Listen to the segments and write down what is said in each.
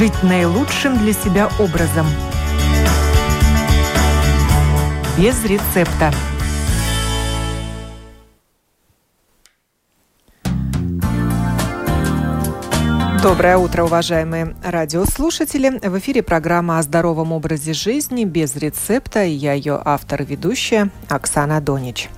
жить наилучшим для себя образом. Без рецепта. Доброе утро, уважаемые радиослушатели. В эфире программа о здоровом образе жизни без рецепта. Я ее автор и ведущая Оксана Донич.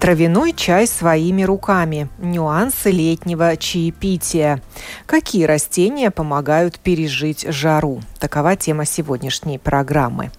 Травяной чай своими руками. Нюансы летнего чаепития. Какие растения помогают пережить жару? Такова тема сегодняшней программы.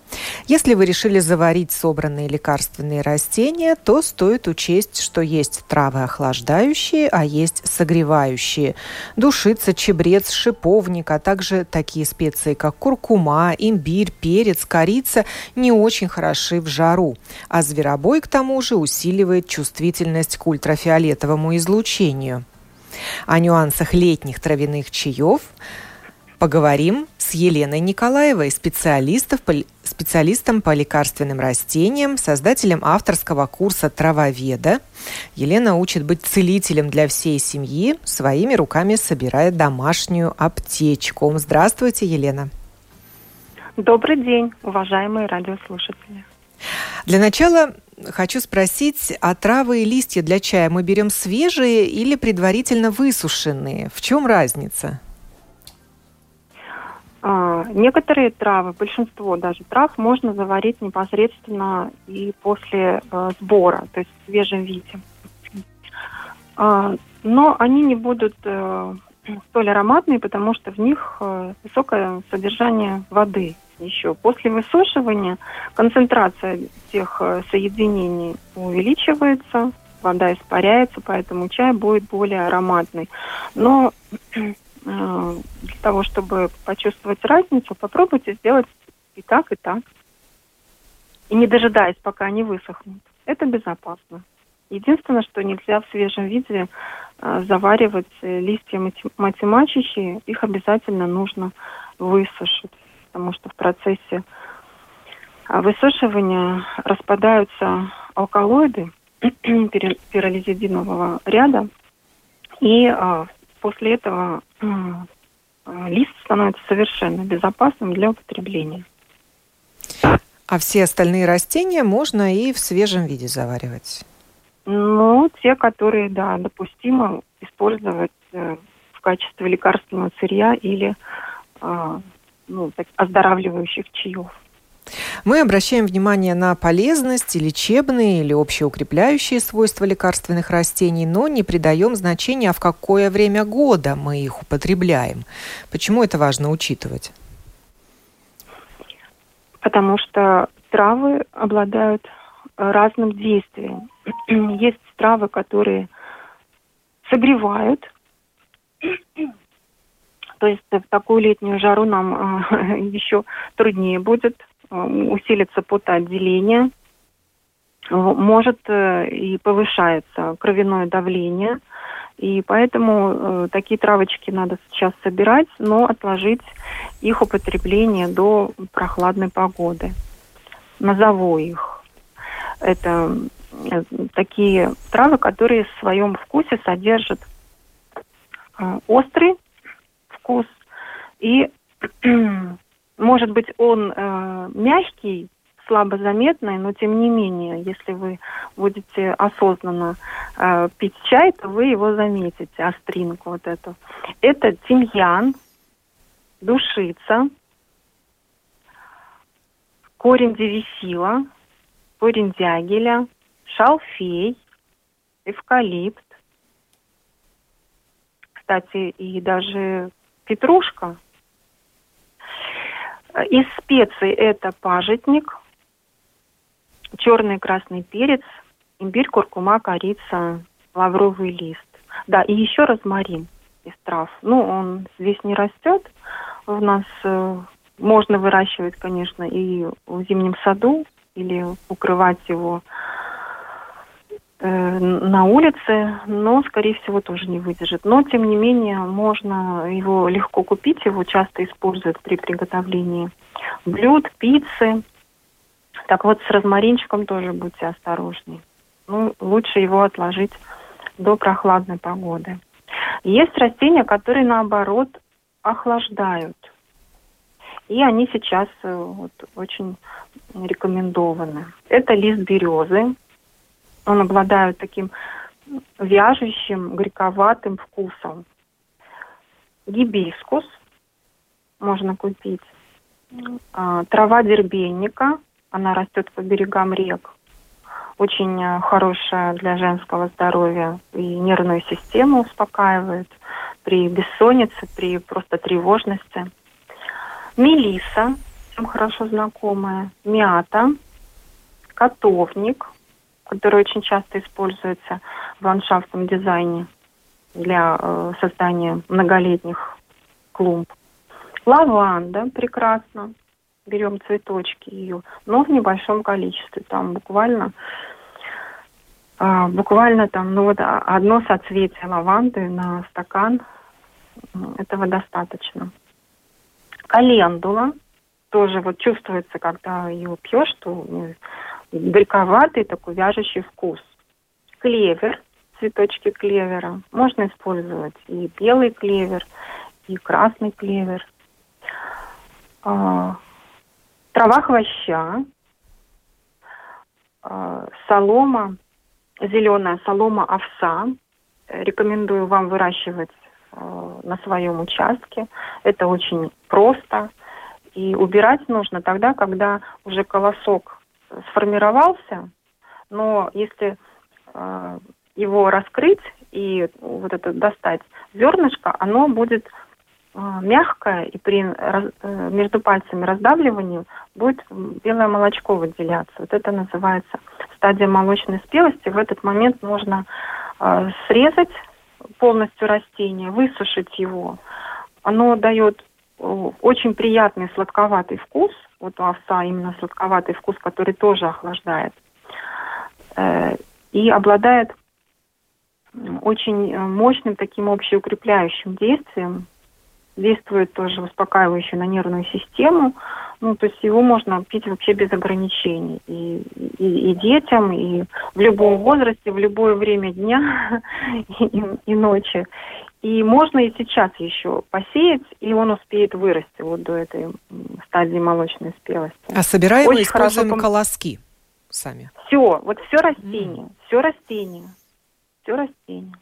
Если вы решили заварить собранные лекарственные растения, то стоит учесть, что есть травы охлаждающие, а есть согревающие. Душица, чебрец, шиповник, а также такие специи, как куркума, имбирь, перец, корица не очень хороши в жару. А зверобой, к тому же, усиливает чувствительность к ультрафиолетовому излучению. О нюансах летних травяных чаев поговорим с Еленой Николаевой, специалистом специалистом по лекарственным растениям, создателем авторского курса «Травоведа». Елена учит быть целителем для всей семьи, своими руками собирая домашнюю аптечку. Здравствуйте, Елена. Добрый день, уважаемые радиослушатели. Для начала хочу спросить, а травы и листья для чая мы берем свежие или предварительно высушенные? В чем разница? А, некоторые травы, большинство даже трав, можно заварить непосредственно и после э, сбора, то есть в свежем виде. А, но они не будут э, столь ароматные, потому что в них э, высокое содержание воды еще. После высушивания концентрация тех соединений увеличивается, вода испаряется, поэтому чай будет более ароматный. Но для того, чтобы почувствовать разницу, попробуйте сделать и так, и так. И не дожидаясь, пока они высохнут. Это безопасно. Единственное, что нельзя в свежем виде э, заваривать э, листья матемачихи, их обязательно нужно высушить, потому что в процессе высушивания распадаются алкалоиды пиролизидинового ряда, и э, после этого лист становится совершенно безопасным для употребления. А все остальные растения можно и в свежем виде заваривать? Ну, те, которые, да, допустимо использовать э, в качестве лекарственного сырья или э, ну, так, оздоравливающих чаев. Мы обращаем внимание на полезность, лечебные или общеукрепляющие свойства лекарственных растений, но не придаем значения, в какое время года мы их употребляем. Почему это важно учитывать? Потому что травы обладают разным действием. Есть травы, которые согревают, то есть в такую летнюю жару нам э, еще труднее будет усилится потоотделение, может э, и повышается кровяное давление. И поэтому э, такие травочки надо сейчас собирать, но отложить их употребление до прохладной погоды. Назову их. Это э, такие травы, которые в своем вкусе содержат э, острый вкус и Может быть, он э, мягкий, слабо заметный, но тем не менее, если вы будете осознанно э, пить чай, то вы его заметите, остринку вот эту. Это тимьян, душица, корень девисила, корень дягеля, шалфей, эвкалипт. Кстати, и даже петрушка – из специй это пажитник, черный и красный перец, имбирь, куркума, корица, лавровый лист. Да, и еще розмарин из трав. Ну, он здесь не растет. У нас э, можно выращивать, конечно, и в зимнем саду или укрывать его на улице, но, скорее всего, тоже не выдержит. Но, тем не менее, можно его легко купить, его часто используют при приготовлении блюд, пиццы. Так вот, с розмаринчиком тоже будьте осторожны. Ну, лучше его отложить до прохладной погоды. Есть растения, которые, наоборот, охлаждают. И они сейчас э, вот, очень рекомендованы. Это лист березы. Он обладает таким вяжущим, горьковатым вкусом. Гибискус можно купить. А, трава дербенника, она растет по берегам рек. Очень э, хорошая для женского здоровья и нервную систему успокаивает при бессоннице, при просто тревожности. Мелиса, всем хорошо знакомая, мята, котовник, который очень часто используется в ландшафтном дизайне для э, создания многолетних клумб. Лаванда прекрасно. Берем цветочки ее, но в небольшом количестве. Там буквально э, буквально там, ну вот одно соцветие лаванды на стакан, этого достаточно. Календула тоже вот чувствуется, когда ее пьешь, что ну, горьковатый такой вяжущий вкус. Клевер, цветочки клевера. Можно использовать и белый клевер, и красный клевер. А, трава хвоща, а, солома, зеленая солома овса. Рекомендую вам выращивать а, на своем участке. Это очень просто. И убирать нужно тогда, когда уже колосок сформировался, но если э, его раскрыть и вот это достать зернышко, оно будет э, мягкое и при раз, э, между пальцами раздавливанию будет белое молочко выделяться. Вот это называется стадия молочной спелости. В этот момент можно э, срезать полностью растение, высушить его. Оно дает очень приятный сладковатый вкус. Вот у овса именно сладковатый вкус, который тоже охлаждает. Э, и обладает очень э, мощным таким общеукрепляющим действием. Действует тоже успокаивающе на нервную систему. Ну, то есть его можно пить вообще без ограничений. И, и, и детям, и в любом возрасте, в любое время дня и, и ночи. И можно и сейчас еще посеять, и он успеет вырасти вот до этой стадии молочной спелости. А собираем Очень используем хорошо... колоски сами? Все, вот все растение, mm. все растение, все растение.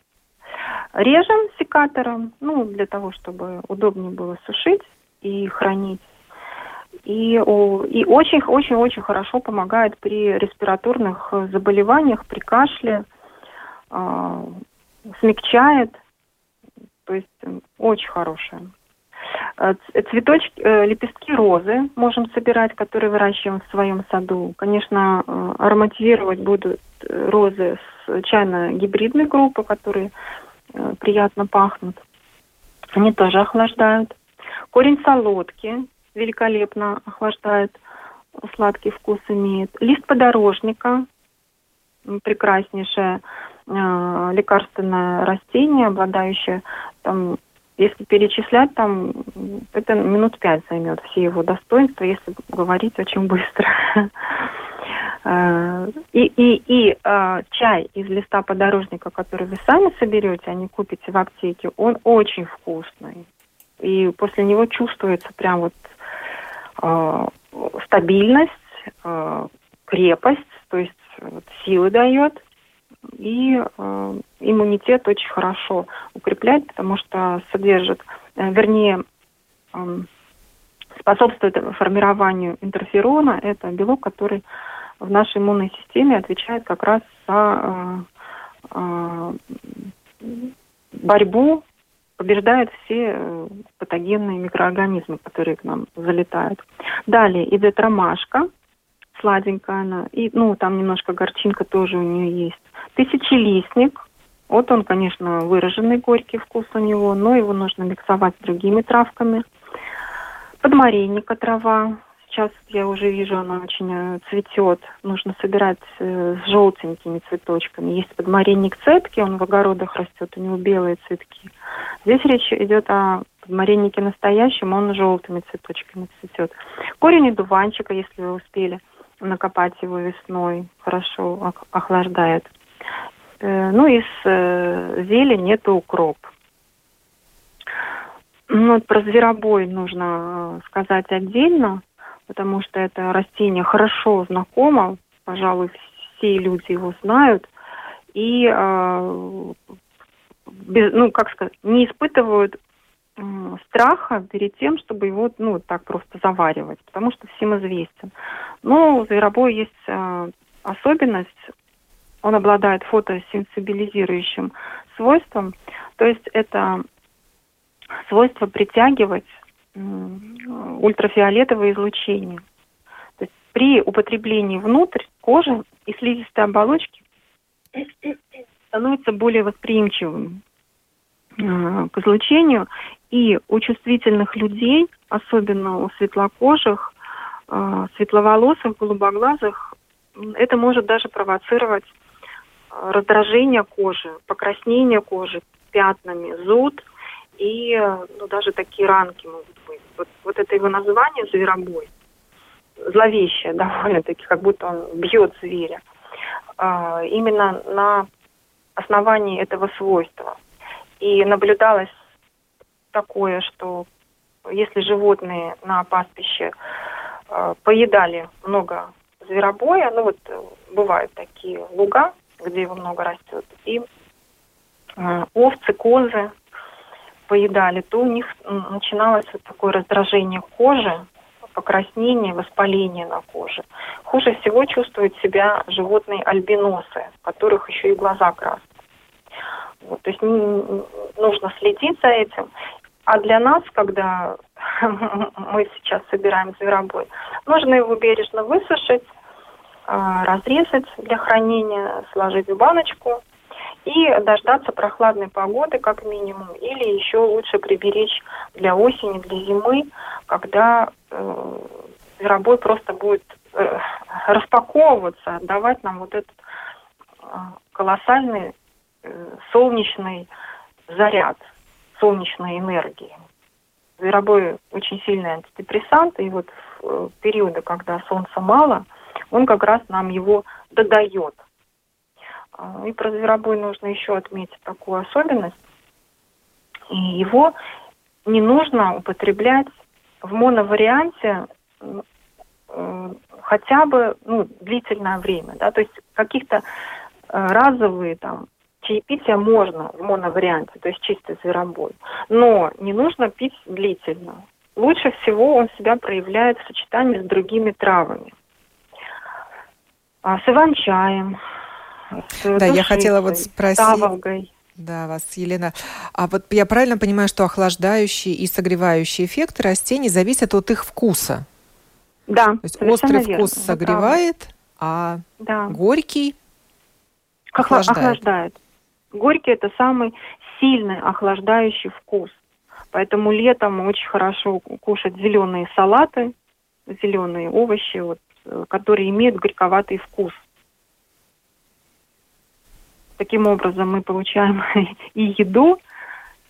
Режем секатором, ну, для того, чтобы удобнее было сушить и хранить. И, очень-очень-очень хорошо помогает при респираторных заболеваниях, при кашле, э, смягчает – то есть очень хорошая. Э, цветочки, э, лепестки розы можем собирать, которые выращиваем в своем саду. Конечно, э, ароматизировать будут розы с чайно-гибридной группы, которые приятно пахнут. Они тоже охлаждают. Корень солодки великолепно охлаждает, сладкий вкус имеет. Лист подорожника прекраснейшее э, лекарственное растение, обладающее там, если перечислять, там это минут пять займет все его достоинства, если говорить очень быстро. Э, и, и, и э, чай из листа подорожника, который вы сами соберете, а не купите в аптеке, он очень вкусный. И после него чувствуется прям вот э, стабильность, э, крепость, то есть вот, силы дает и э, иммунитет очень хорошо укрепляет, потому что содержит, э, вернее, э, способствует формированию интерферона. Это белок, который в нашей иммунной системе отвечает как раз за э, э, борьбу, побеждает все э, патогенные микроорганизмы, которые к нам залетают. Далее идет ромашка, сладенькая она. И, ну, там немножко горчинка тоже у нее есть. Тысячелистник. Вот он, конечно, выраженный горький вкус у него, но его нужно миксовать с другими травками. Подмаренника трава. Сейчас я уже вижу, она очень э, цветет. Нужно собирать э, с желтенькими цветочками. Есть подмаренник цепки, он в огородах растет, у него белые цветки. Здесь речь идет о подмареннике настоящем, он желтыми цветочками цветет. Корень одуванчика, если вы успели – накопать его весной, хорошо охлаждает. Э, ну, из э, зелени это укроп. Ну, про зверобой нужно э, сказать отдельно, потому что это растение хорошо знакомо, пожалуй, все люди его знают, и, ну, как сказать, не испытывают страха перед тем, чтобы его, ну, так просто заваривать, потому что всем известен. Но у зверобоя есть э, особенность, он обладает фотосенсибилизирующим свойством, то есть это свойство притягивать ультрафиолетовое излучение. То есть при употреблении внутрь кожи и слизистой оболочки становится более восприимчивым э, к излучению. И у чувствительных людей, особенно у светлокожих, э, светловолосых, голубоглазых, это может даже провоцировать э, раздражение кожи, покраснение кожи пятнами, зуд – и ну, даже такие ранки могут быть. Вот, вот это его название «зверобой», зловещее довольно-таки, как будто он бьет зверя. А, именно на основании этого свойства. И наблюдалось такое, что если животные на пастбище э, поедали много зверобоя, ну вот бывают такие луга, где его много растет, и э, овцы, козы, поедали, то у них начиналось вот такое раздражение кожи, покраснение, воспаление на коже. Хуже всего чувствуют себя животные альбиносы, у которых еще и глаза красные. Вот, то есть нужно следить за этим. А для нас, когда мы сейчас собираем зверобой, нужно его бережно высушить, а, разрезать для хранения, сложить в баночку – и дождаться прохладной погоды как минимум, или еще лучше приберечь для осени, для зимы, когда э, зверобой просто будет э, распаковываться, давать нам вот этот э, колоссальный э, солнечный заряд, солнечной энергии. Зверобой очень сильный антидепрессант, и вот в э, периоды, когда солнца мало, он как раз нам его додает. А, и про зверобой нужно еще отметить такую особенность. И его не нужно употреблять в моноварианте э, хотя бы ну, длительное время. Да? То есть каких-то э, разовые там чаепития можно в моноварианте, то есть чистый зверобой. Но не нужно пить длительно. Лучше всего он себя проявляет в сочетании с другими травами. А с иван-чаем, да, я хотела вот спросить. Таволгой. Да, вас, Елена. А вот я правильно понимаю, что охлаждающий и согревающий эффект растений зависят от их вкуса? Да. То есть острый верно, вкус согревает, а да. горький охлаждает. охлаждает. Горький это самый сильный охлаждающий вкус. Поэтому летом очень хорошо кушать зеленые салаты, зеленые овощи, вот, э, которые имеют горьковатый вкус. Таким образом мы получаем и еду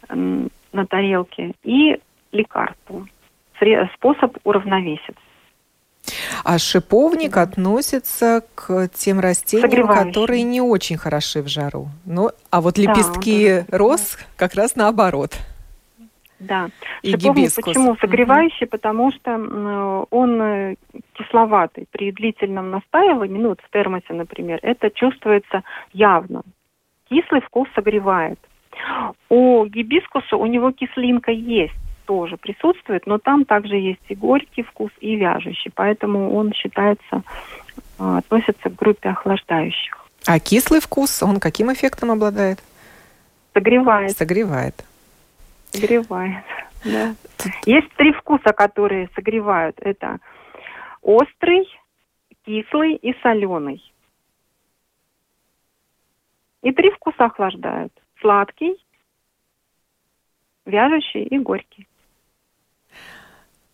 на тарелке, и лекарство. Способ уравновесить. А шиповник относится к тем растениям, которые не очень хороши в жару. Ну, а вот лепестки да, роз как раз наоборот. Да. И Шиповник гибискус. почему согревающий? Угу. Потому что он э, кисловатый. При длительном настаивании, ну вот в термосе, например, это чувствуется явно кислый вкус согревает. У гибискуса у него кислинка есть тоже присутствует, но там также есть и горький вкус, и вяжущий, поэтому он считается, а, относится к группе охлаждающих. А кислый вкус, он каким эффектом обладает? Согревает. Согревает. Согревает, да. Есть три вкуса, которые согревают. Это острый, кислый и соленый. И три вкуса охлаждают. Сладкий, вяжущий и горький.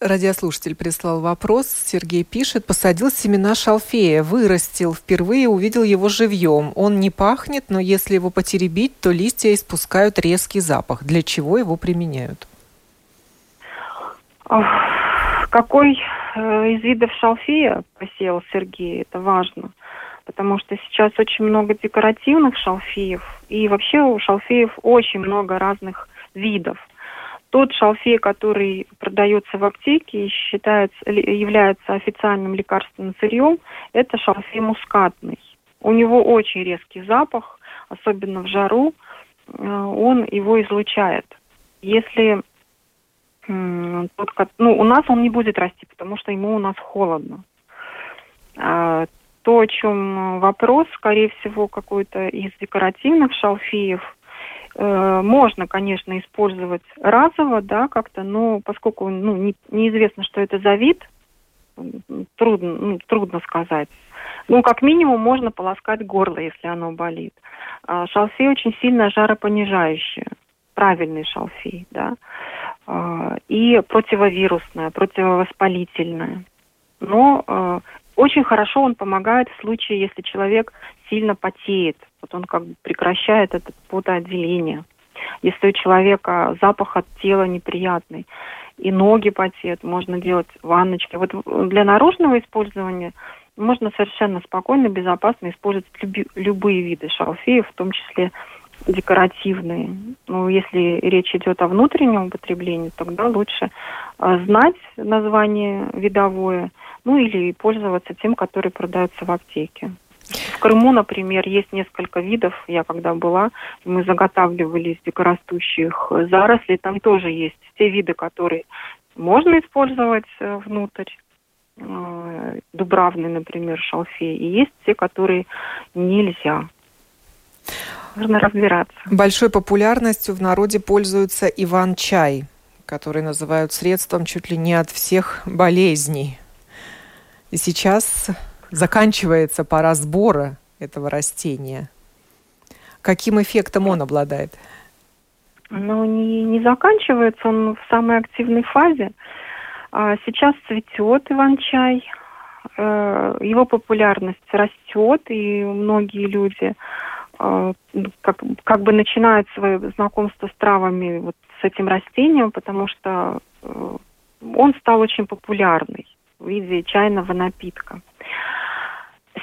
Радиослушатель прислал вопрос. Сергей пишет, посадил семена шалфея, вырастил, впервые увидел его живьем. Он не пахнет, но если его потеребить, то листья испускают резкий запах. Для чего его применяют? Какой э, из видов шалфея посеял Сергей, это важно потому что сейчас очень много декоративных шалфеев, и вообще у шалфеев очень много разных видов. Тот шалфей, который продается в аптеке и считается, является официальным лекарственным сырьем, это шалфей мускатный. У него очень резкий запах, особенно в жару, э, он его излучает. Если ну, у нас он не будет расти, потому что ему у нас холодно. А, то, о чем вопрос, скорее всего, какой-то из декоративных шалфеев, э, можно, конечно, использовать разово, да, как-то, но поскольку ну, не, неизвестно, что это за вид, трудно, ну, трудно сказать. Ну, как минимум, можно полоскать горло, если оно болит. А шалфей очень сильно жаропонижающее, правильный шалфей, да, а, и противовирусное, противовоспалительное. Но э, очень хорошо он помогает в случае, если человек сильно потеет. Вот он как бы прекращает это потоотделение. Если у человека запах от тела неприятный, и ноги потеют, можно делать ванночки. Вот для наружного использования можно совершенно спокойно, безопасно использовать люби, любые виды шалфеев, в том числе декоративные. Ну, если речь идет о внутреннем употреблении, тогда лучше э, знать название видовое, ну или пользоваться тем, который продается в аптеке. В Крыму, например, есть несколько видов. Я когда была, мы заготавливали из дикорастущих зарослей. Там тоже есть те виды, которые можно использовать э, внутрь. Э, дубравный, например, шалфей. И есть те, которые нельзя. Нужно разбираться. Большой популярностью в народе пользуется Иван-чай, который называют средством чуть ли не от всех болезней. И сейчас заканчивается пора сбора этого растения. Каким эффектом он обладает? Ну, не, не заканчивается, он в самой активной фазе. А сейчас цветет иван-чай, э, его популярность растет, и многие люди как, как бы начинают свое знакомство с травами вот с этим растением, потому что э, он стал очень популярный в виде чайного напитка.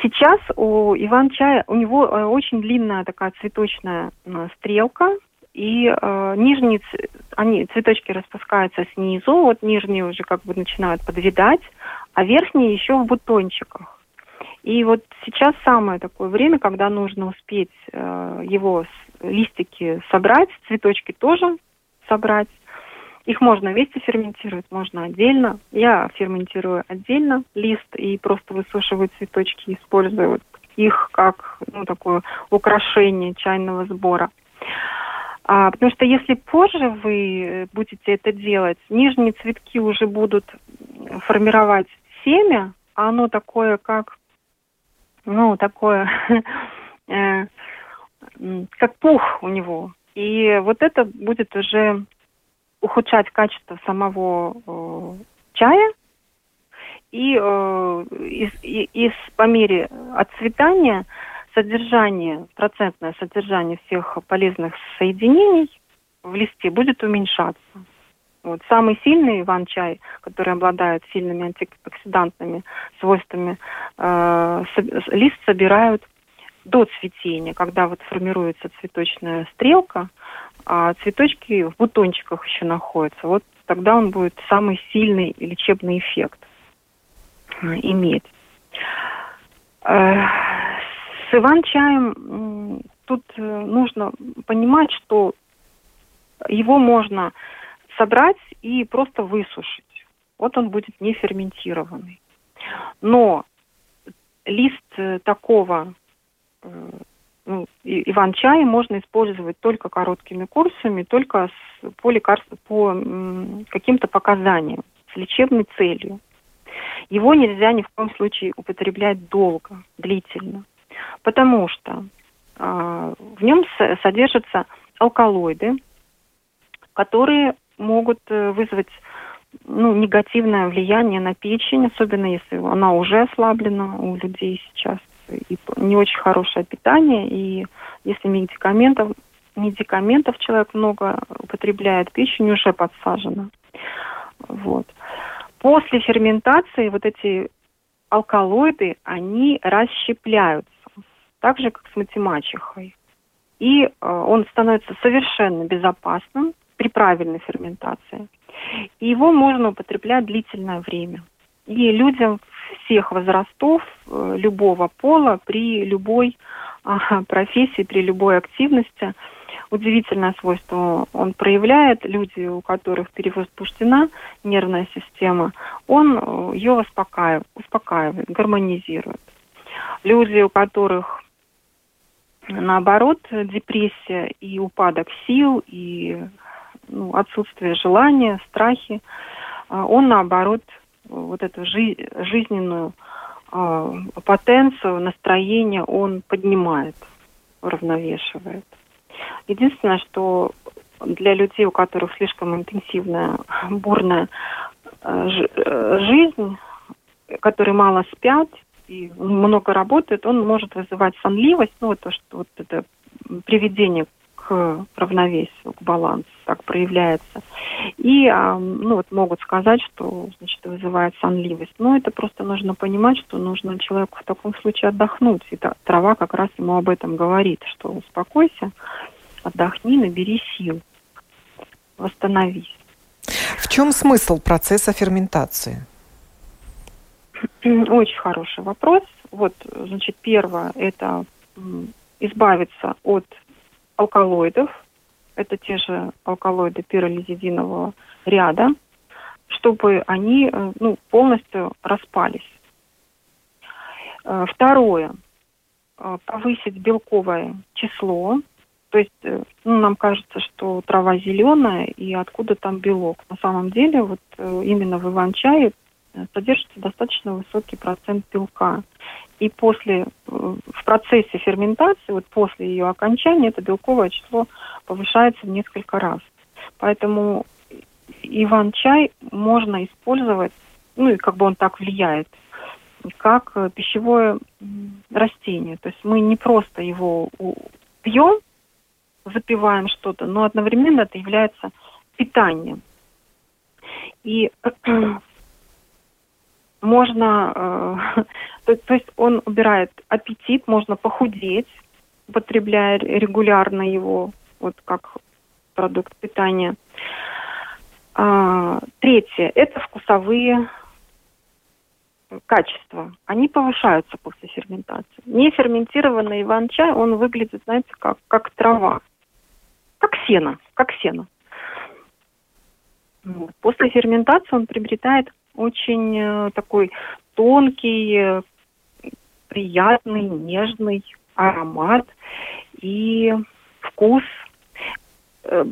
Сейчас у Иван-чая, у него э, очень длинная такая цветочная э, стрелка, и э, нижние, они, цветочки распускаются снизу, вот нижние уже как бы начинают подвидать, а верхние еще в бутончиках. И вот сейчас самое такое время, когда нужно успеть э, его листики собрать, цветочки тоже собрать, их можно вместе ферментировать, можно отдельно. Я ферментирую отдельно лист и просто высушиваю цветочки, использую вот их как ну, такое украшение чайного сбора. А, потому что если позже вы будете это делать, нижние цветки уже будут формировать семя, а оно такое, как, ну, такое, э, как пух у него. И вот это будет уже ухудшать качество самого э, чая. И, э, из, и, из, по мере отцветания содержание, процентное содержание всех полезных соединений в листе будет уменьшаться. Вот. Самый сильный иван-чай, который обладает сильными антиоксидантными свойствами, э, лист собирают до цветения, когда вот формируется цветочная стрелка, а цветочки в бутончиках еще находятся. Вот тогда он будет самый сильный лечебный эффект э, иметь. Э, с иван-чаем тут э, нужно понимать, что его можно собрать и просто высушить. Вот он будет не ферментированный. Но лист такого ну, иван-чай можно использовать только короткими курсами, только с, по, лекарств, по каким-то показаниям, с лечебной целью. Его нельзя ни в коем случае употреблять долго, длительно, потому что э, в нем содержатся алкалоиды, которые могут э, вызвать ну, негативное влияние на печень, особенно если она уже ослаблена у людей сейчас и не очень хорошее питание, и если медикаментов, медикаментов человек много употребляет, печень уже подсажена. Вот. После ферментации вот эти алкалоиды, они расщепляются, так же, как с матемачехой. И э, он становится совершенно безопасным, при правильной ферментации. И его можно употреблять длительное время. И людям всех возрастов, э, любого пола, при любой профессии, при любой активности – удивительное свойство он проявляет. Люди, у которых перевозбуждена нервная система, он э, ее успокаивает, успокаивает гармонизирует. Люди, у которых наоборот депрессия и упадок сил, и ну, отсутствие желания, страхи, э, он наоборот вот эту жи- жизненную э, потенцию, настроение он поднимает, уравновешивает. Единственное, что для людей, у которых слишком интенсивная, бурная э, э, жизнь, которые мало спят и много работают, он может вызывать сонливость, ну, то, что вот это приведение к равновесию, к балансу, так проявляется. И, а, ну, вот могут сказать, что, значит, вызывает сонливость. Но это просто нужно понимать, что нужно человеку в таком случае отдохнуть. И трава как раз ему об этом говорит, что успокойся, отдохни, набери сил, восстановись. В чем смысл процесса ферментации? Очень хороший вопрос. Вот, значит, первое – это избавиться от алкалоидов. Это те же алкалоиды пиролизидинового ряда, чтобы они э, ну, полностью распались. Э, второе э, – повысить белковое число то есть ну, нам кажется, что трава зеленая и откуда там белок. На самом деле вот именно в иван-чае содержится достаточно высокий процент белка. И после, в процессе ферментации, вот после ее окончания, это белковое число повышается в несколько раз. Поэтому иван-чай можно использовать, ну и как бы он так влияет, как пищевое растение. То есть мы не просто его пьем, запиваем что-то, но одновременно это является питанием. И можно, э, то, то есть он убирает аппетит, можно похудеть, употребляя регулярно его, вот как продукт питания. А, третье – это вкусовые качества. Они повышаются после ферментации. Не ферментированный иван-чай, он выглядит, знаете, как, как трава как сено, как сено. После ферментации он приобретает очень э, такой тонкий, э, приятный, нежный аромат и вкус. Э,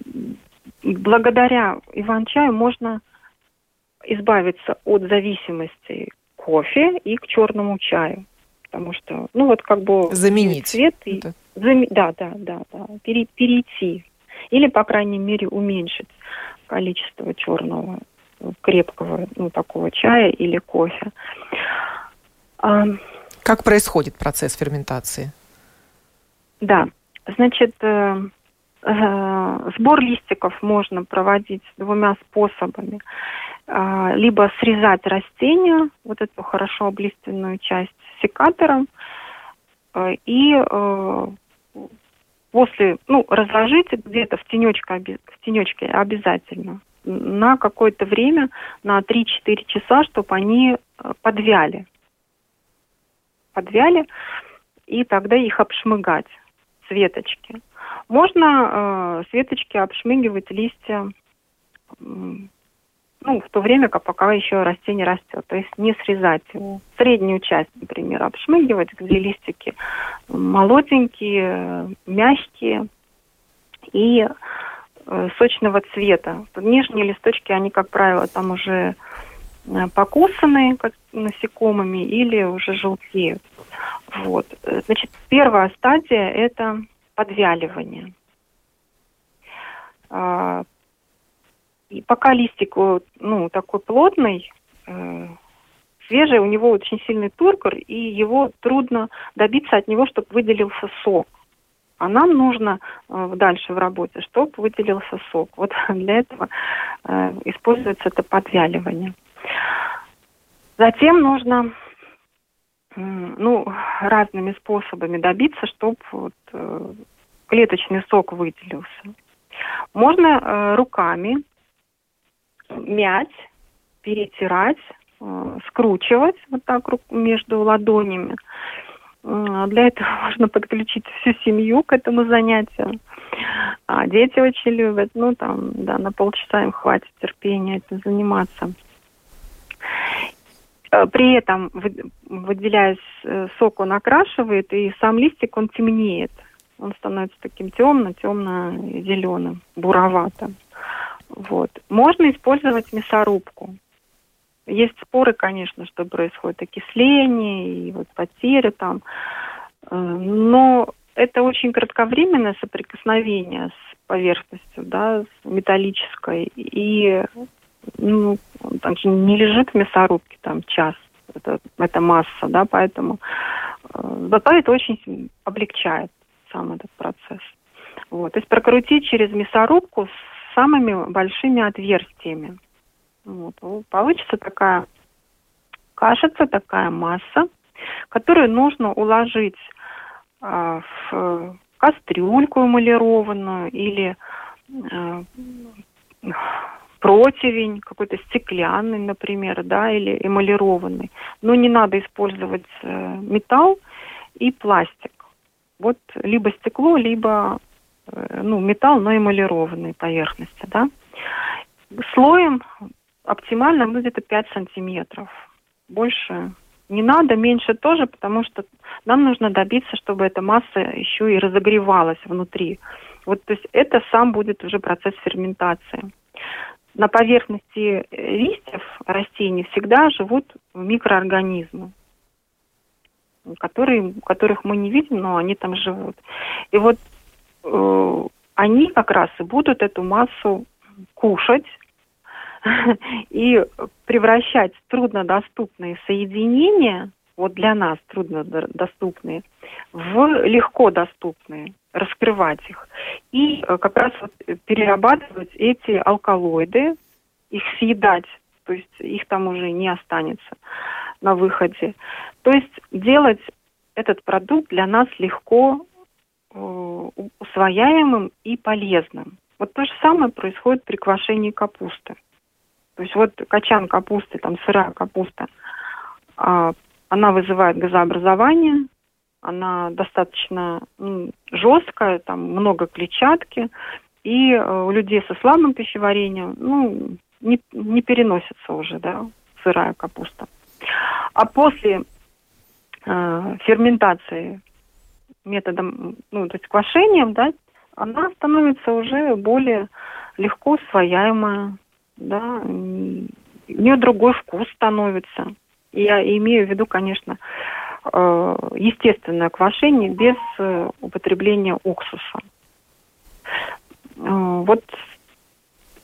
благодаря иван-чаю можно избавиться от зависимости кофе и к черному чаю. Потому что, ну вот как бы... Заменить. Цвет и... Зам... Да, да, да, да. Пере... Перейти или, по крайней мере, уменьшить количество черного крепкого ну, такого чая или кофе. А, как происходит процесс ферментации? Да, значит, э, э, сбор листиков можно проводить двумя способами. Э, либо срезать растения, вот эту хорошо облиственную часть секатором, э, и э, после, ну, разложите где-то в тенечке, в тенечке обязательно на какое-то время, на 3-4 часа, чтобы они э, подвяли. Подвяли, и тогда их обшмыгать, светочки. Можно э, светочки обшмыгивать листья ну, в то время, как пока еще растение растет. То есть не срезать его. Среднюю часть, например, обшмыгивать, где листики молоденькие, мягкие и сочного цвета. Нижние листочки, они, как правило, там уже э, покусаны как насекомыми или уже желтеют. Вот. Значит, первая стадия – это подвяливание. А, и пока листик ну, такой плотный, э, свежий, у него очень сильный туркор, и его трудно добиться от него, чтобы выделился сок. А нам нужно э, дальше в работе, чтобы выделился сок. Вот для этого э, используется это подвяливание. Затем нужно э, ну, разными способами добиться, чтобы вот, э, клеточный сок выделился. Можно э, руками мять, перетирать, э, скручивать вот так между ладонями. Для этого можно подключить всю семью к этому занятию. А дети очень любят, ну там, да, на полчаса им хватит терпения этим заниматься. Э, при этом, выделяясь э, сок, он окрашивает, и сам листик, он темнеет. Он становится таким темно-темно-зеленым, буроватым. Вот. Можно использовать мясорубку. Есть споры, конечно, что происходит окисление и вот потеря там. Э, но это очень кратковременное соприкосновение с поверхностью, да, с металлической. И ну, он же не лежит в мясорубке там час. Это, это масса, да, поэтому э, зато это очень облегчает сам этот процесс. Вот. То есть прокрутить через мясорубку с самыми большими отверстиями. Вот. Получится такая кашица, такая масса, которую нужно уложить а, в кастрюльку эмалированную или а, противень какой-то стеклянный, например, да, или эмалированный. Но не надо использовать э, металл и пластик. Вот либо стекло, либо э, ну, металл, но эмалированные поверхности, да. Слоем оптимально ну, где-то 5 сантиметров. Больше не надо, меньше тоже, потому что нам нужно добиться, чтобы эта масса еще и разогревалась внутри. Вот, то есть это сам будет уже процесс ферментации. На поверхности листьев растений всегда живут микроорганизмы, которые, которых мы не видим, но они там живут. И вот э, они как раз и будут эту массу кушать, и превращать труднодоступные соединения, вот для нас труднодоступные, в легко доступные, раскрывать их. И э, как раз вот перерабатывать эти алкалоиды, их съедать, то есть их там уже не останется на выходе. То есть делать этот продукт для нас легко э, усвояемым и полезным. Вот то же самое происходит при квашении капусты. То есть вот качан капусты, там сырая капуста, а, она вызывает газообразование, она достаточно ну, жесткая, там много клетчатки, и э, у людей со слабым пищеварением, ну, не, не переносится уже, да, сырая капуста. А после э, ферментации методом, ну, то есть квашением, да, она становится уже более легко усвояемая, да, у нее другой вкус становится. Я имею в виду, конечно, э, естественное квашение без э, употребления уксуса. Э, вот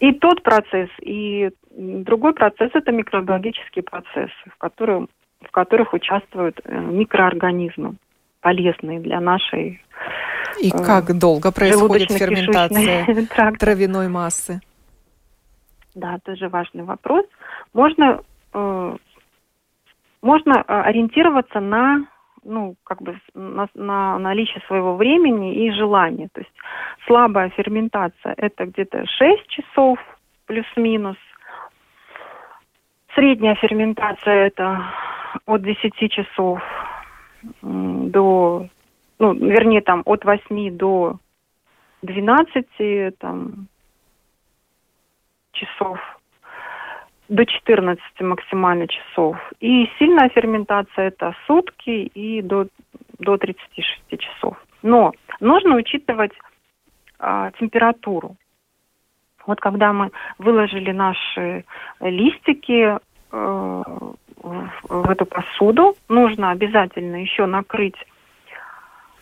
и тот процесс, и другой процесс – это микробиологические процессы, в, которых, в которых участвуют микроорганизмы, полезные для нашей И как долго происходит ферментация травяной массы? Да, тоже важный вопрос. Можно, э, можно э, ориентироваться на ну, как бы на, на наличие своего времени и желания. То есть слабая ферментация – это где-то 6 часов плюс-минус. Средняя ферментация – это от 10 часов до, ну, вернее, там от 8 до 12, там, часов до 14 максимально часов. И сильная ферментация это сутки и до, до 36 часов. Но нужно учитывать а, температуру. Вот когда мы выложили наши листики э, в, в эту посуду, нужно обязательно еще накрыть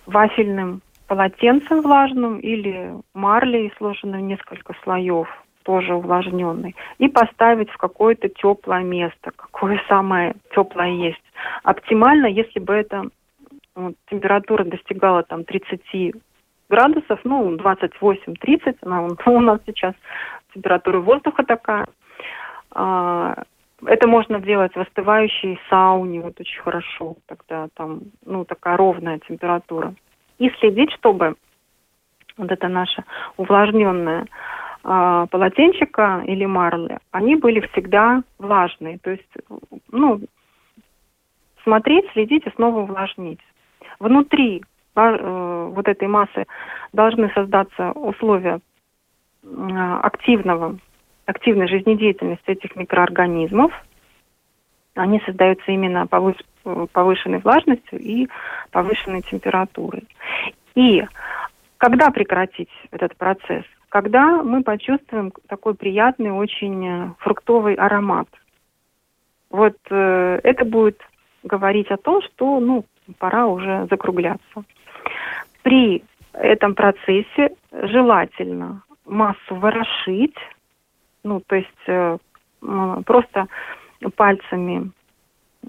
вафельным полотенцем влажным или марлей, сложенной в несколько слоев тоже увлажненный, и поставить в какое-то теплое место, какое самое теплое есть. Оптимально, если бы эта вот, температура достигала там 30 градусов, ну, 28-30, она у нас сейчас температура воздуха такая. А, это можно делать в остывающей сауне, вот очень хорошо, тогда там, ну, такая ровная температура. И следить, чтобы вот это наше увлажненное э, полотенчика или марли, они были всегда влажные. То есть, ну, смотреть, следить и снова увлажнить. Внутри э, вот этой массы должны создаться условия э, активного, активной жизнедеятельности этих микроорганизмов. Они создаются именно повыш, повышенной влажностью и повышенной температурой. И когда прекратить этот процесс? Когда мы почувствуем такой приятный, очень э, фруктовый аромат. Вот э, это будет говорить о том, что ну, пора уже закругляться. При этом процессе желательно массу ворошить, ну, то есть э, просто пальцами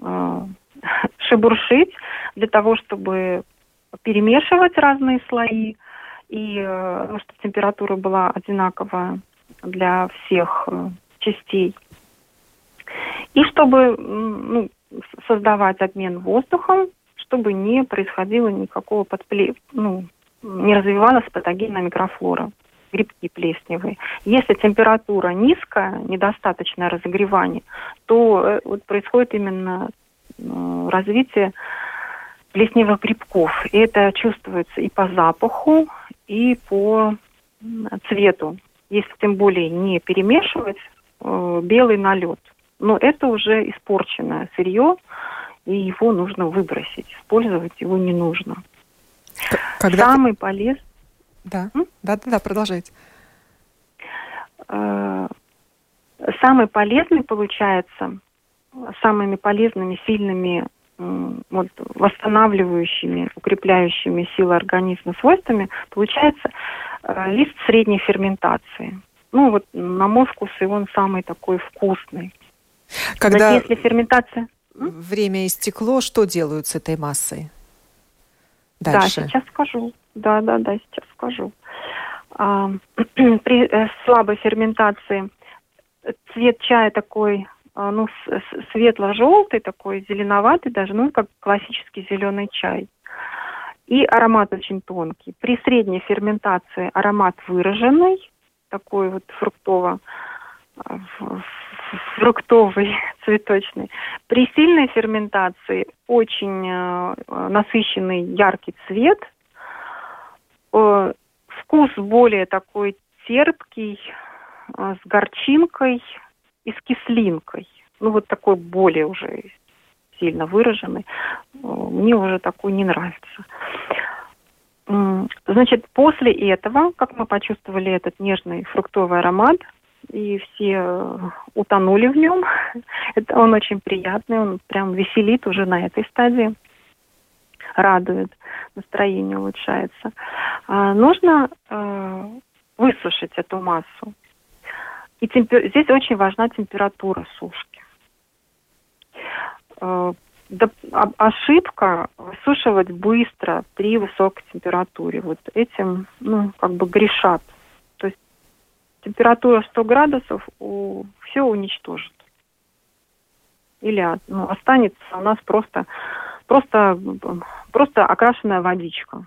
э, шебуршить для того, чтобы перемешивать разные слои и э, ну, чтобы температура была одинаковая для всех э, частей. И чтобы ну, создавать обмен воздухом, чтобы не происходило никакого подпле... ну, не развивалась патогенная микрофлора, грибки плесневые. Если температура низкая, недостаточное разогревание, то э, вот происходит именно э, развитие плесневых грибков. И это чувствуется и по запаху, и по цвету. Если тем более не перемешивать э, белый налет. Но это уже испорченное сырье, и его нужно выбросить. Использовать его не нужно. Когда Самый полезный... Да. да, да, да, продолжайте. Э, самый полезный получается, самыми полезными, сильными, вот, восстанавливающими, укрепляющими силы организма свойствами получается э, лист средней ферментации. Ну вот на мой вкус и он самый такой вкусный. Когда Значит, если ферментация... время истекло, что делают с этой массой? Дальше. Да, сейчас скажу. Да, да, да, сейчас скажу. А, при э, слабой ферментации цвет чая такой, ну, светло-желтый, такой зеленоватый даже, ну, как классический зеленый чай. И аромат очень тонкий. При средней ферментации аромат выраженный, такой вот фруктово а, фруктовый, цветочный. При сильной ферментации очень э, насыщенный яркий цвет, э, вкус более такой терпкий, с горчинкой и с кислинкой. Ну вот такой более уже сильно выраженный. Мне уже такой не нравится. Значит, после этого, как мы почувствовали этот нежный фруктовый аромат, и все э, утонули в нем. Это он очень приятный, он прям веселит уже на этой стадии, радует, настроение улучшается. А, нужно э, высушить эту массу. И темпер... здесь очень важна температура сушки. Э, ошибка высушивать быстро при высокой температуре. Вот этим, ну, как бы грешат температура 100 градусов у, все уничтожит. Или ну, останется у нас просто, просто, просто окрашенная водичка,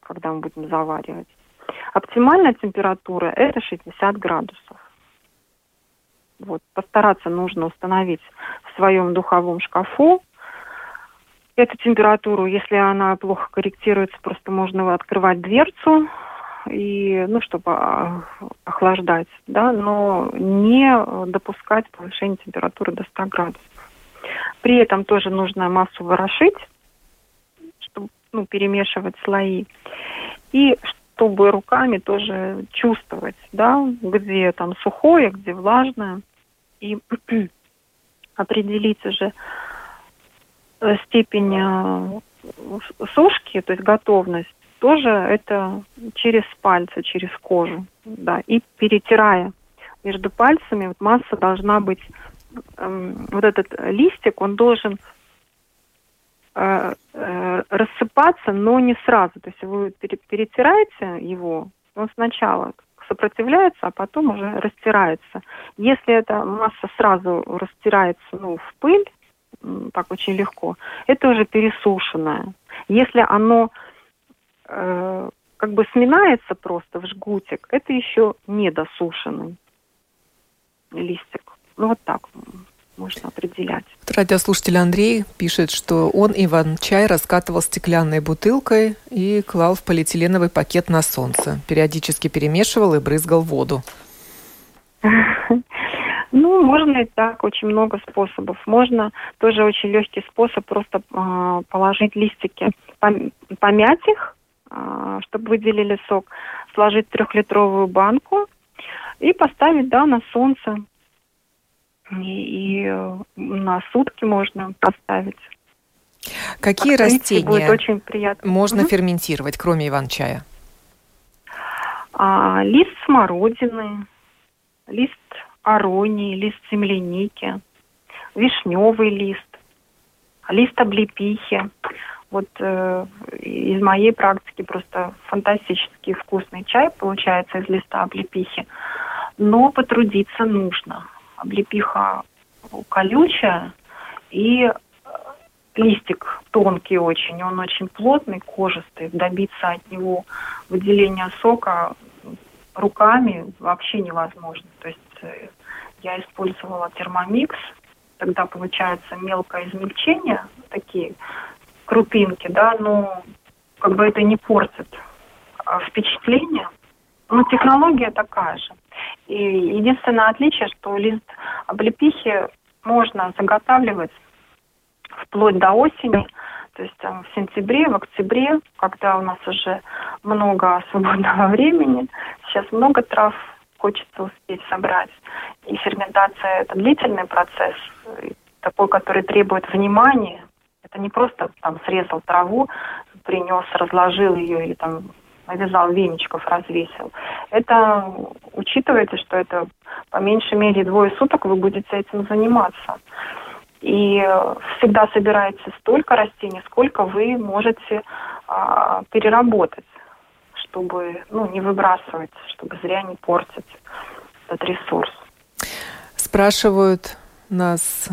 когда мы будем заваривать. Оптимальная температура это 60 градусов. Вот, постараться нужно установить в своем духовом шкафу эту температуру. Если она плохо корректируется, просто можно открывать дверцу, и, ну, чтобы а, охлаждать, да, но не допускать повышения температуры до 100 градусов. При этом тоже нужно массу ворошить, чтобы ну, перемешивать слои. И чтобы руками тоже чувствовать, да, где там сухое, где влажное. И определить уже э, степень э, сушки, то есть готовность тоже это через пальцы, через кожу, да, и перетирая между пальцами, вот масса должна быть, эм, вот этот листик, он должен рассыпаться, но не сразу. То есть вы перетираете его, он сначала сопротивляется, а потом уже растирается. Если эта масса сразу растирается ну, в пыль, так очень легко, это уже пересушенное. Если оно э, как бы сминается просто в жгутик, это еще недосушенный листик. Ну вот так можно определять. Радиослушатель Андрей пишет, что он иван-чай раскатывал стеклянной бутылкой и клал в полиэтиленовый пакет на солнце. Периодически перемешивал и брызгал воду. Ну, можно и так, очень много способов. Можно тоже очень легкий способ просто э, положить листики, помять их, э, чтобы выделили сок, сложить трехлитровую банку и поставить, да, на солнце и, и э, на сутки можно поставить. Какие Открыть, растения будет очень приятно. можно угу. ферментировать, кроме иван-чая? А, лист смородины, лист аронии, лист земляники, вишневый лист, лист облепихи. Вот э, из моей практики просто фантастически вкусный чай получается из листа облепихи. Но потрудиться нужно облепиха колючая и э, листик тонкий очень, он очень плотный, кожистый. Добиться от него выделения сока руками вообще невозможно. То есть э, я использовала термомикс, тогда получается мелкое измельчение, такие крупинки, да, но как бы это не портит а впечатление. Но технология такая же. И единственное отличие, что лист облепихи можно заготавливать вплоть до осени, то есть там, в сентябре, в октябре, когда у нас уже много свободного времени, сейчас много трав хочется успеть собрать. И ферментация – это длительный процесс, такой, который требует внимания. Это не просто там срезал траву, принес, разложил ее или там навязал веничков, развесил. Это учитывайте, что это по меньшей мере двое суток вы будете этим заниматься. И всегда собираете столько растений, сколько вы можете а, переработать, чтобы ну, не выбрасывать, чтобы зря не портить этот ресурс. Спрашивают нас,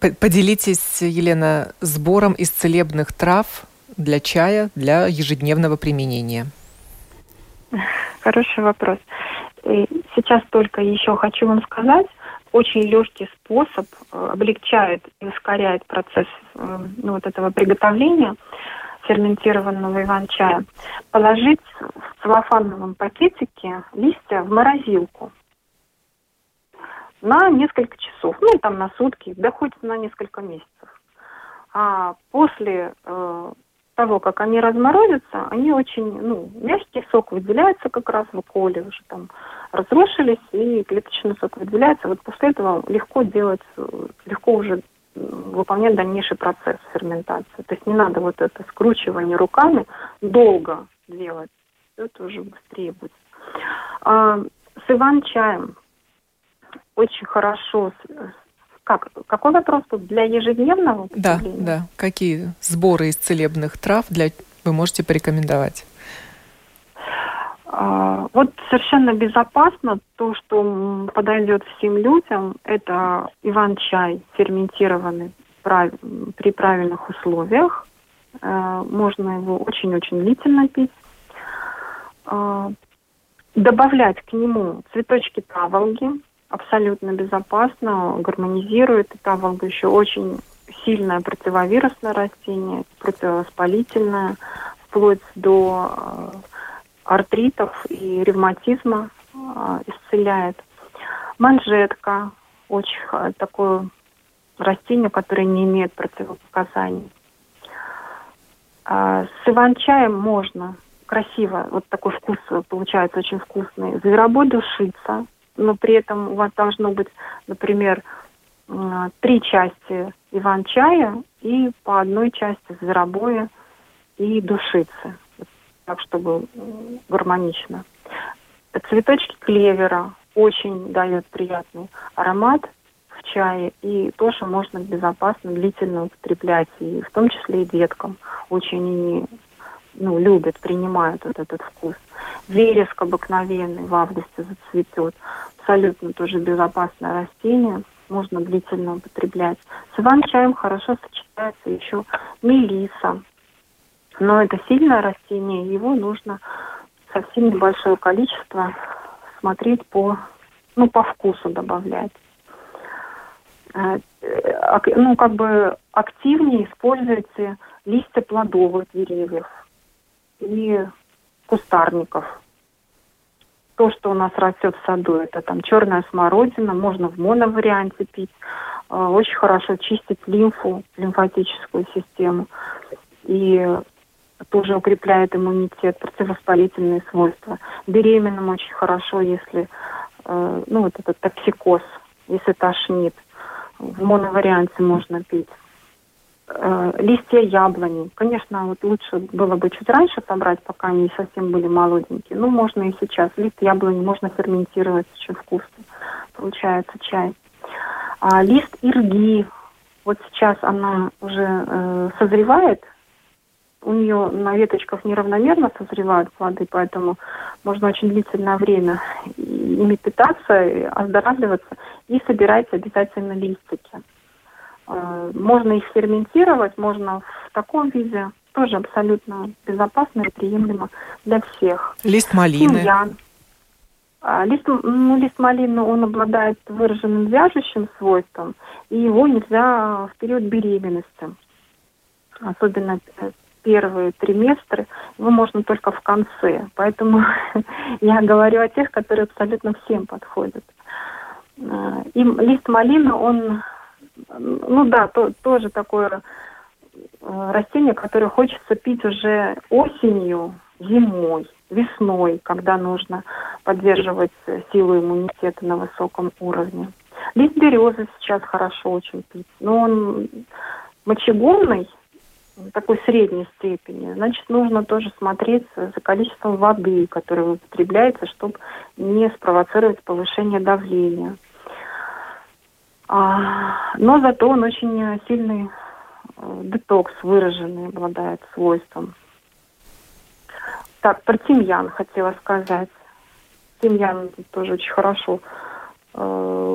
Поделитесь, Елена, сбором из целебных трав для чая, для ежедневного применения? Хороший вопрос. И сейчас только еще хочу вам сказать, очень легкий способ э, облегчает и ускоряет процесс э, ну, вот этого приготовления ферментированного иван-чая. Положить в целлофановом пакетике листья в морозилку на несколько часов, ну там на сутки, да хоть на несколько месяцев. А после э, того, как они разморозятся, они очень, ну, мягкий сок выделяется как раз в коле, уже там разрушились, и клеточный сок выделяется. Вот после этого легко делать, легко уже выполнять дальнейший процесс ферментации. То есть не надо вот это скручивание руками долго делать. Это уже быстрее будет. А, с иван-чаем очень хорошо как? Какой вопрос тут? Для ежедневного Да, да. Какие сборы из целебных трав для вы можете порекомендовать? А, вот совершенно безопасно то, что подойдет всем людям, это иван-чай ферментированный при правильных условиях. А, можно его очень-очень длительно пить. А, добавлять к нему цветочки таволги, абсолютно безопасно, гармонизирует. Это таволга еще очень сильное противовирусное растение, противовоспалительное, вплоть до э, артритов и ревматизма э, исцеляет. Манжетка очень такое растение, которое не имеет противопоказаний. А, с иван-чаем можно красиво, вот такой вкус получается очень вкусный. Зверобой душица, но при этом у вас должно быть, например, три части иван-чая и по одной части зверобоя и душицы, так чтобы гармонично. Цветочки клевера очень дают приятный аромат в чае, и тоже можно безопасно, длительно употреблять, и в том числе и деткам. Очень они ну, любят, принимают вот этот вкус. Вереск обыкновенный в августе зацветет. Абсолютно тоже безопасное растение. Можно длительно употреблять. С иван-чаем хорошо сочетается еще мелиса. Но это сильное растение, его нужно совсем небольшое количество смотреть по, ну, по вкусу добавлять. Э, ну, как бы активнее используйте листья плодовых деревьев и кустарников. То, что у нас растет в саду, это там черная смородина, можно в моноварианте пить. Э, очень хорошо чистить лимфу, лимфатическую систему. И тоже укрепляет иммунитет, противовоспалительные свойства. Беременным очень хорошо, если, э, ну, вот этот токсикоз, если тошнит. В моноварианте можно пить. Э, листья яблони. Конечно, вот лучше было бы чуть раньше собрать, пока они совсем были молоденькие. Ну, можно и сейчас. Лист яблони можно ферментировать, очень вкусно. Получается чай. А лист ирги. Вот сейчас она уже э, созревает, у нее на веточках неравномерно созревают плоды, поэтому можно очень длительное время ими питаться, оздоравливаться и собирать обязательно листики. Э, можно их ферментировать, можно в таком виде, тоже абсолютно безопасно и приемлемо для всех. Лист малины. Тимьян. А, лист, ну, лист малины, он обладает выраженным вяжущим свойством, и его нельзя в период беременности особенно э, первые триместры, его можно только в конце. Поэтому я говорю о тех, которые абсолютно всем подходят. Э, и лист малины, он, ну да, то, тоже такое э, растение, которое хочется пить уже осенью, зимой, весной, когда нужно поддерживать силу иммунитета на высоком уровне. Лист березы сейчас хорошо очень пить, но он мочегонный, такой средней степени, значит, нужно тоже смотреть за количеством воды, которая употребляется, чтобы не спровоцировать повышение давления. А, но зато он очень сильный э, детокс выраженный, обладает свойством. Так, про тимьян хотела сказать. Тимьян тоже очень хорошо э,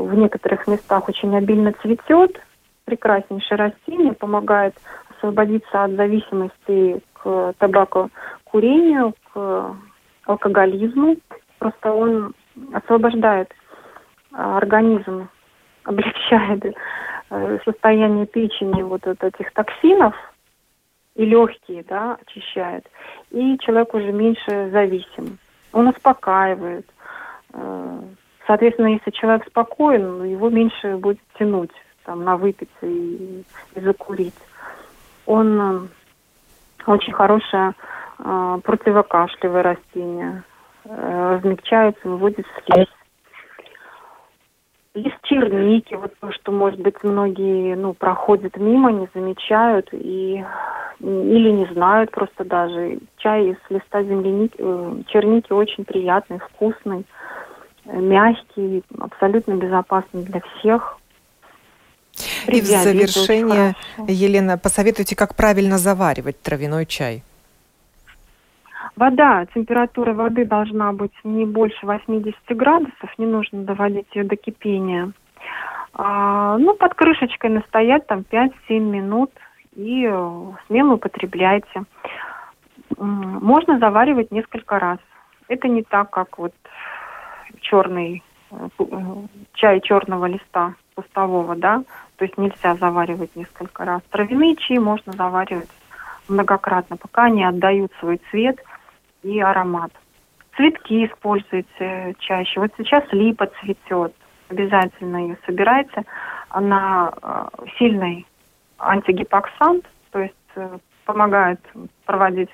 в некоторых местах очень обильно цветет. Прекраснейшее растение, помогает освободиться от зависимости к табакокурению, к алкоголизму. Просто он освобождает организм, облегчает э, состояние печени вот от этих токсинов и легкие, да, очищает. И человек уже меньше зависим. Он успокаивает. Э, соответственно, если человек спокоен, его меньше будет тянуть там, на выпить и, и закурить. Он э, очень хорошее противокашлевое растение. Размягчается, выводит слизь. Лист черники, вот то, что, может быть, многие ну, проходят мимо, не замечают и или не знают просто даже. Чай из листа земляники, черники очень приятный, вкусный, мягкий, абсолютно безопасный для всех. И в завершение, Елена, посоветуйте, как правильно заваривать травяной чай. Вода, температура воды должна быть не больше 80 градусов, не нужно доводить ее до кипения. А, ну, под крышечкой настоять там 5-7 минут и э, смело употребляйте. Можно заваривать несколько раз. Это не так, как вот черный э, э, чай черного листа кустового, да, то есть нельзя заваривать несколько раз. Травяные чаи можно заваривать многократно, пока они отдают свой цвет и аромат. Цветки используйте чаще. Вот сейчас липа цветет. Обязательно ее собирайте. Она э, сильный антигипоксант, то есть э, помогает проводить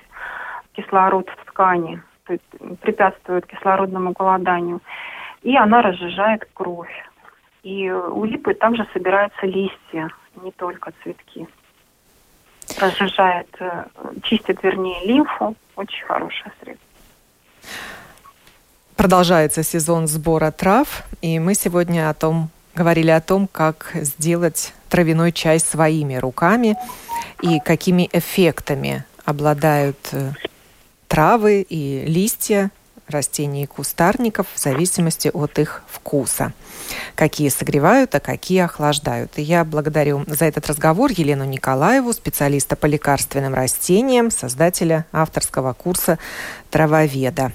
кислород в ткани, то есть препятствует кислородному голоданию. И она разжижает кровь. И у липы также собираются листья, не только цветки. Разжижает, э, чистит, вернее, лимфу. Очень хорошее средство. Продолжается сезон сбора трав, и мы сегодня о том говорили о том, как сделать травяной чай своими руками и какими эффектами обладают э, травы и листья растений и кустарников в зависимости от их вкуса. Какие согревают, а какие охлаждают. И я благодарю за этот разговор Елену Николаеву, специалиста по лекарственным растениям, создателя авторского курса «Травоведа».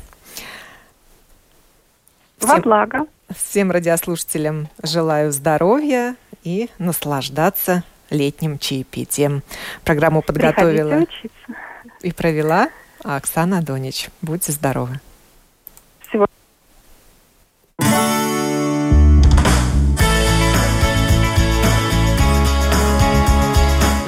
Во благо. Всем радиослушателям желаю здоровья и наслаждаться летним чаепитием. Программу подготовила и провела Оксана Донич. Будьте здоровы.